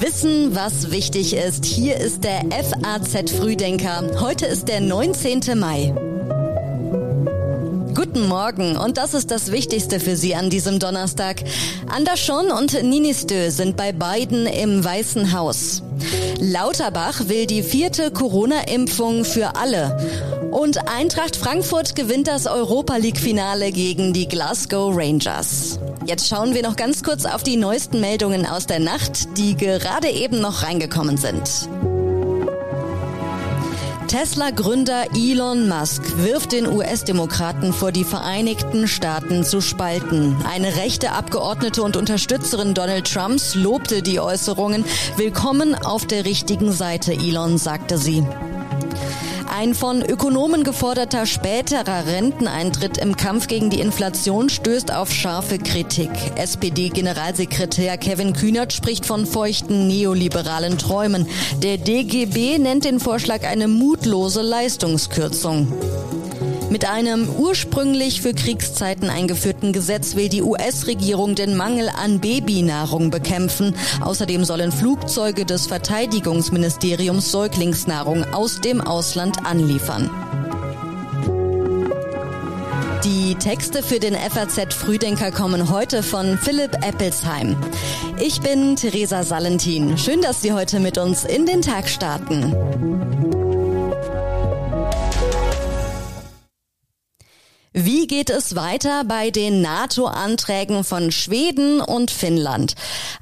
Wissen, was wichtig ist. Hier ist der FAZ Frühdenker. Heute ist der 19. Mai. Guten Morgen und das ist das Wichtigste für Sie an diesem Donnerstag. Anderschon und Ninistö sind bei beiden im Weißen Haus. Lauterbach will die vierte Corona-Impfung für alle. Und Eintracht Frankfurt gewinnt das Europa League-Finale gegen die Glasgow Rangers. Jetzt schauen wir noch ganz kurz auf die neuesten Meldungen aus der Nacht, die gerade eben noch reingekommen sind. Tesla-Gründer Elon Musk wirft den US-Demokraten vor, die Vereinigten Staaten zu spalten. Eine rechte Abgeordnete und Unterstützerin Donald Trumps lobte die Äußerungen. Willkommen auf der richtigen Seite, Elon, sagte sie. Ein von Ökonomen geforderter späterer Renteneintritt im Kampf gegen die Inflation stößt auf scharfe Kritik. SPD-Generalsekretär Kevin Kühnert spricht von feuchten neoliberalen Träumen. Der DGB nennt den Vorschlag eine mutlose Leistungskürzung. Mit einem ursprünglich für Kriegszeiten eingeführten Gesetz will die US-Regierung den Mangel an Babynahrung bekämpfen. Außerdem sollen Flugzeuge des Verteidigungsministeriums Säuglingsnahrung aus dem Ausland anliefern. Die Texte für den FAZ Frühdenker kommen heute von Philipp Eppelsheim. Ich bin Theresa Salentin. Schön, dass Sie heute mit uns in den Tag starten. Wie geht es weiter bei den NATO-Anträgen von Schweden und Finnland?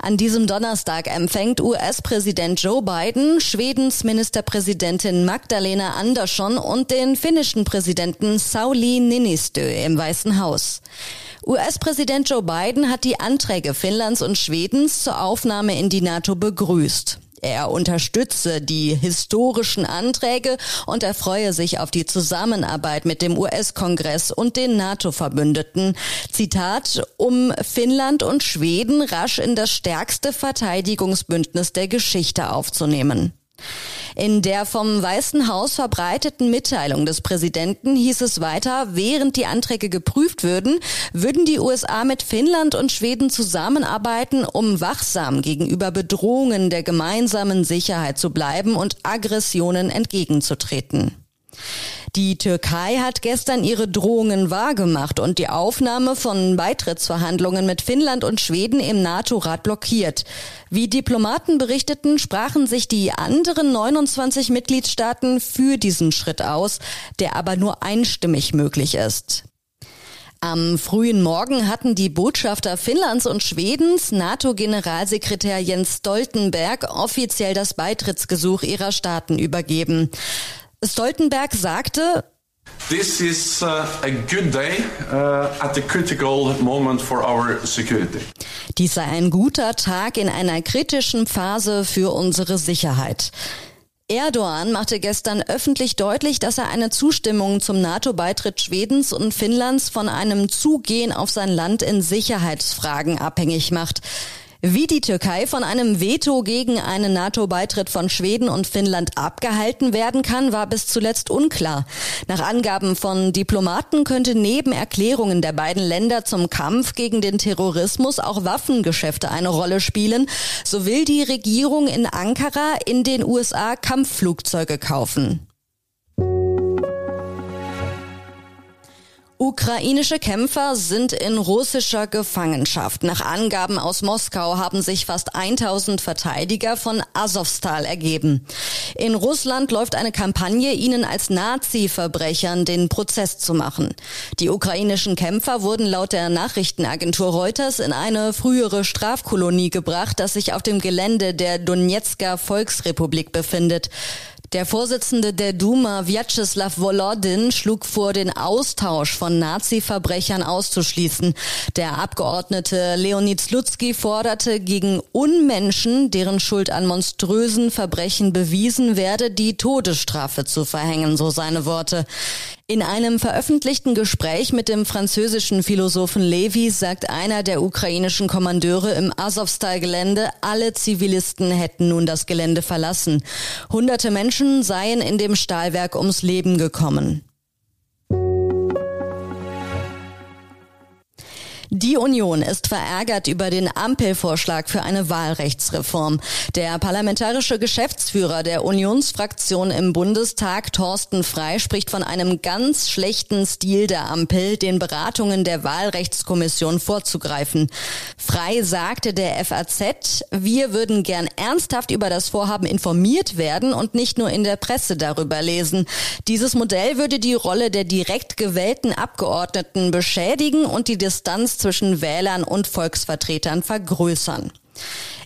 An diesem Donnerstag empfängt US-Präsident Joe Biden Schwedens Ministerpräsidentin Magdalena Andersson und den finnischen Präsidenten Sauli Niinistö im Weißen Haus. US-Präsident Joe Biden hat die Anträge Finnlands und Schwedens zur Aufnahme in die NATO begrüßt. Er unterstütze die historischen Anträge und erfreue sich auf die Zusammenarbeit mit dem US-Kongress und den NATO-Verbündeten. Zitat, um Finnland und Schweden rasch in das stärkste Verteidigungsbündnis der Geschichte aufzunehmen. In der vom Weißen Haus verbreiteten Mitteilung des Präsidenten hieß es weiter, während die Anträge geprüft würden, würden die USA mit Finnland und Schweden zusammenarbeiten, um wachsam gegenüber Bedrohungen der gemeinsamen Sicherheit zu bleiben und Aggressionen entgegenzutreten. Die Türkei hat gestern ihre Drohungen wahrgemacht und die Aufnahme von Beitrittsverhandlungen mit Finnland und Schweden im NATO-Rat blockiert. Wie Diplomaten berichteten, sprachen sich die anderen 29 Mitgliedstaaten für diesen Schritt aus, der aber nur einstimmig möglich ist. Am frühen Morgen hatten die Botschafter Finnlands und Schwedens NATO-Generalsekretär Jens Stoltenberg offiziell das Beitrittsgesuch ihrer Staaten übergeben. Stoltenberg sagte, This is uh, a good day uh, at the critical moment for our security. Dies sei ein guter Tag in einer kritischen Phase für unsere Sicherheit. Erdogan machte gestern öffentlich deutlich, dass er eine Zustimmung zum NATO-Beitritt Schwedens und Finnlands von einem Zugehen auf sein Land in Sicherheitsfragen abhängig macht. Wie die Türkei von einem Veto gegen einen NATO-Beitritt von Schweden und Finnland abgehalten werden kann, war bis zuletzt unklar. Nach Angaben von Diplomaten könnte neben Erklärungen der beiden Länder zum Kampf gegen den Terrorismus auch Waffengeschäfte eine Rolle spielen. So will die Regierung in Ankara in den USA Kampfflugzeuge kaufen. Ukrainische Kämpfer sind in russischer Gefangenschaft. Nach Angaben aus Moskau haben sich fast 1000 Verteidiger von Azovstal ergeben. In Russland läuft eine Kampagne, ihnen als Nazi-Verbrechern den Prozess zu machen. Die ukrainischen Kämpfer wurden laut der Nachrichtenagentur Reuters in eine frühere Strafkolonie gebracht, das sich auf dem Gelände der Donetsker Volksrepublik befindet. Der Vorsitzende der Duma, Vyacheslav Volodin, schlug vor, den Austausch von Nazi-Verbrechern auszuschließen. Der Abgeordnete Leonid Slutsky forderte gegen Unmenschen, deren Schuld an monströsen Verbrechen bewiesen werde, die Todesstrafe zu verhängen, so seine Worte. In einem veröffentlichten Gespräch mit dem französischen Philosophen Levi sagt einer der ukrainischen Kommandeure im Azovstal-Gelände, alle Zivilisten hätten nun das Gelände verlassen. Hunderte Menschen seien in dem Stahlwerk ums Leben gekommen. Die Union ist verärgert über den Ampelvorschlag für eine Wahlrechtsreform. Der parlamentarische Geschäftsführer der Unionsfraktion im Bundestag, Thorsten Frei, spricht von einem ganz schlechten Stil der Ampel, den Beratungen der Wahlrechtskommission vorzugreifen. Frei sagte der FAZ, wir würden gern ernsthaft über das Vorhaben informiert werden und nicht nur in der Presse darüber lesen. Dieses Modell würde die Rolle der direkt gewählten Abgeordneten beschädigen und die Distanz zwischen Wählern und Volksvertretern vergrößern.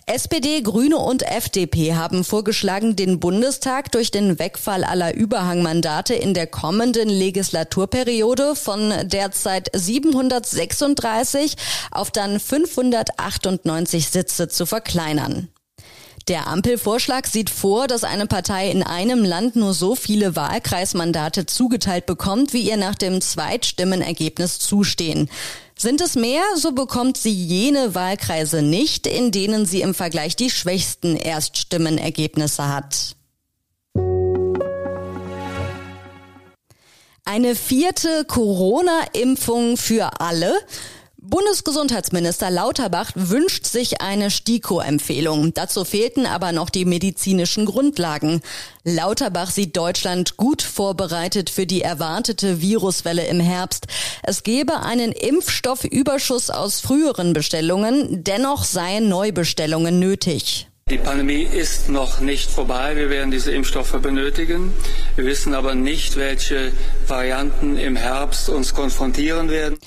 SPD, Grüne und FDP haben vorgeschlagen, den Bundestag durch den Wegfall aller Überhangmandate in der kommenden Legislaturperiode von derzeit 736 auf dann 598 Sitze zu verkleinern. Der Ampelvorschlag sieht vor, dass eine Partei in einem Land nur so viele Wahlkreismandate zugeteilt bekommt, wie ihr nach dem Zweitstimmenergebnis zustehen. Sind es mehr, so bekommt sie jene Wahlkreise nicht, in denen sie im Vergleich die schwächsten Erststimmenergebnisse hat. Eine vierte Corona-Impfung für alle. Bundesgesundheitsminister Lauterbach wünscht sich eine STIKO-Empfehlung. Dazu fehlten aber noch die medizinischen Grundlagen. Lauterbach sieht Deutschland gut vorbereitet für die erwartete Viruswelle im Herbst. Es gebe einen Impfstoffüberschuss aus früheren Bestellungen, dennoch seien Neubestellungen nötig. Die Pandemie ist noch nicht vorbei. Wir werden diese Impfstoffe benötigen. Wir wissen aber nicht, welche Varianten im Herbst uns konfrontieren werden.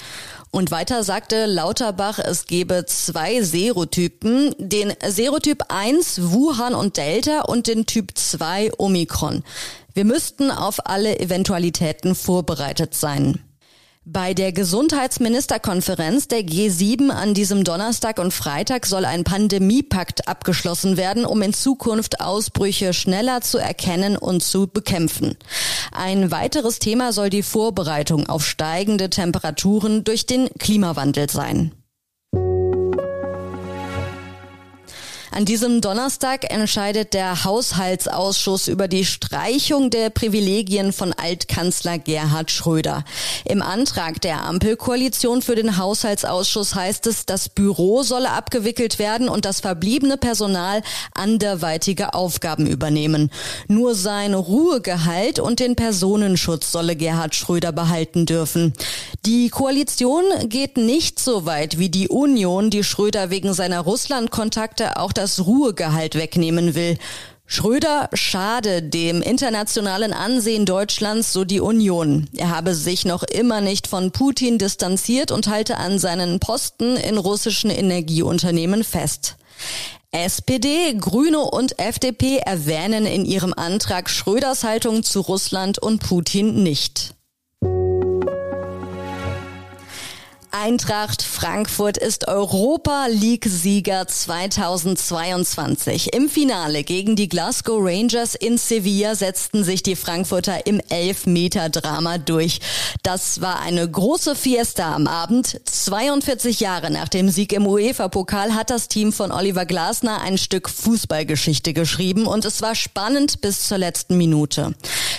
Und weiter sagte Lauterbach, es gebe zwei Serotypen, den Serotyp 1 Wuhan und Delta und den Typ 2 Omikron. Wir müssten auf alle Eventualitäten vorbereitet sein. Bei der Gesundheitsministerkonferenz der G7 an diesem Donnerstag und Freitag soll ein Pandemiepakt abgeschlossen werden, um in Zukunft Ausbrüche schneller zu erkennen und zu bekämpfen. Ein weiteres Thema soll die Vorbereitung auf steigende Temperaturen durch den Klimawandel sein. An diesem Donnerstag entscheidet der Haushaltsausschuss über die Streichung der Privilegien von Altkanzler Gerhard Schröder. Im Antrag der Ampelkoalition für den Haushaltsausschuss heißt es, das Büro solle abgewickelt werden und das verbliebene Personal anderweitige Aufgaben übernehmen. Nur sein Ruhegehalt und den Personenschutz solle Gerhard Schröder behalten dürfen. Die Koalition geht nicht so weit wie die Union, die Schröder wegen seiner Russlandkontakte auch das das Ruhegehalt wegnehmen will. Schröder schade dem internationalen Ansehen Deutschlands, so die Union. Er habe sich noch immer nicht von Putin distanziert und halte an seinen Posten in russischen Energieunternehmen fest. SPD, Grüne und FDP erwähnen in ihrem Antrag Schröders Haltung zu Russland und Putin nicht. Eintracht Frankfurt ist Europa League-Sieger 2022. Im Finale gegen die Glasgow Rangers in Sevilla setzten sich die Frankfurter im Elfmeter-Drama durch. Das war eine große Fiesta am Abend. 42 Jahre nach dem Sieg im UEFA-Pokal hat das Team von Oliver Glasner ein Stück Fußballgeschichte geschrieben und es war spannend bis zur letzten Minute.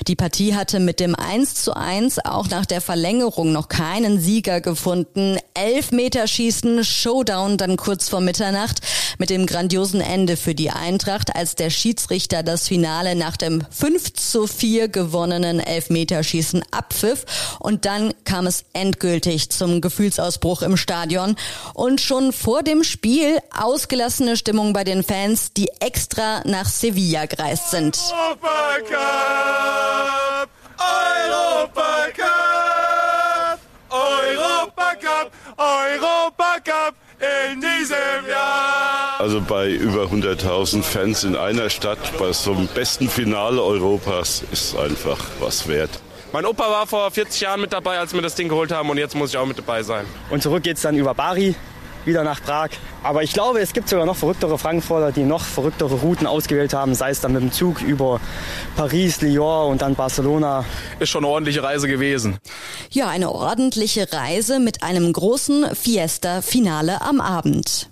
Die Partie hatte mit dem 1 zu 1 auch nach der Verlängerung noch keinen Sieger gefunden. Elfmeterschießen, Showdown dann kurz vor Mitternacht mit dem grandiosen Ende für die Eintracht, als der Schiedsrichter das Finale nach dem 5 zu 4 gewonnenen Elfmeterschießen abpfiff und dann kam es endgültig zum Gefühlsausbruch im Stadion und schon vor dem Spiel ausgelassene Stimmung bei den Fans, die extra nach Sevilla gereist sind. Europacup! Europacup! Europacup, Europacup in diesem Jahr. Also bei über 100.000 Fans in einer Stadt, bei so einem besten Finale Europas, ist einfach was wert. Mein Opa war vor 40 Jahren mit dabei, als wir das Ding geholt haben und jetzt muss ich auch mit dabei sein. Und zurück geht's dann über Bari wieder nach Prag. Aber ich glaube, es gibt sogar noch verrücktere Frankfurter, die noch verrücktere Routen ausgewählt haben, sei es dann mit dem Zug über Paris, Lyon und dann Barcelona. Ist schon eine ordentliche Reise gewesen. Ja, eine ordentliche Reise mit einem großen Fiesta-Finale am Abend.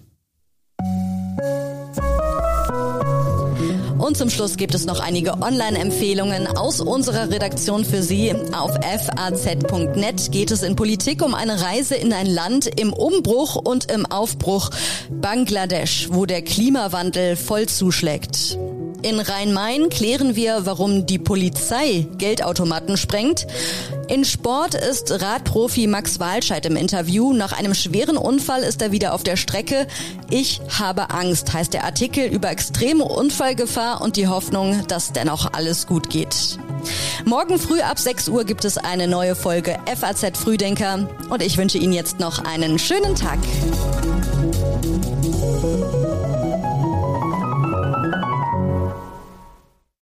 Und zum Schluss gibt es noch einige Online-Empfehlungen aus unserer Redaktion für Sie. Auf faz.net geht es in Politik um eine Reise in ein Land im Umbruch und im Aufbruch, Bangladesch, wo der Klimawandel voll zuschlägt. In Rhein-Main klären wir, warum die Polizei Geldautomaten sprengt. In Sport ist Radprofi Max Walscheid im Interview. Nach einem schweren Unfall ist er wieder auf der Strecke. Ich habe Angst, heißt der Artikel über extreme Unfallgefahr und die Hoffnung, dass dennoch alles gut geht. Morgen früh ab 6 Uhr gibt es eine neue Folge FAZ Frühdenker und ich wünsche Ihnen jetzt noch einen schönen Tag.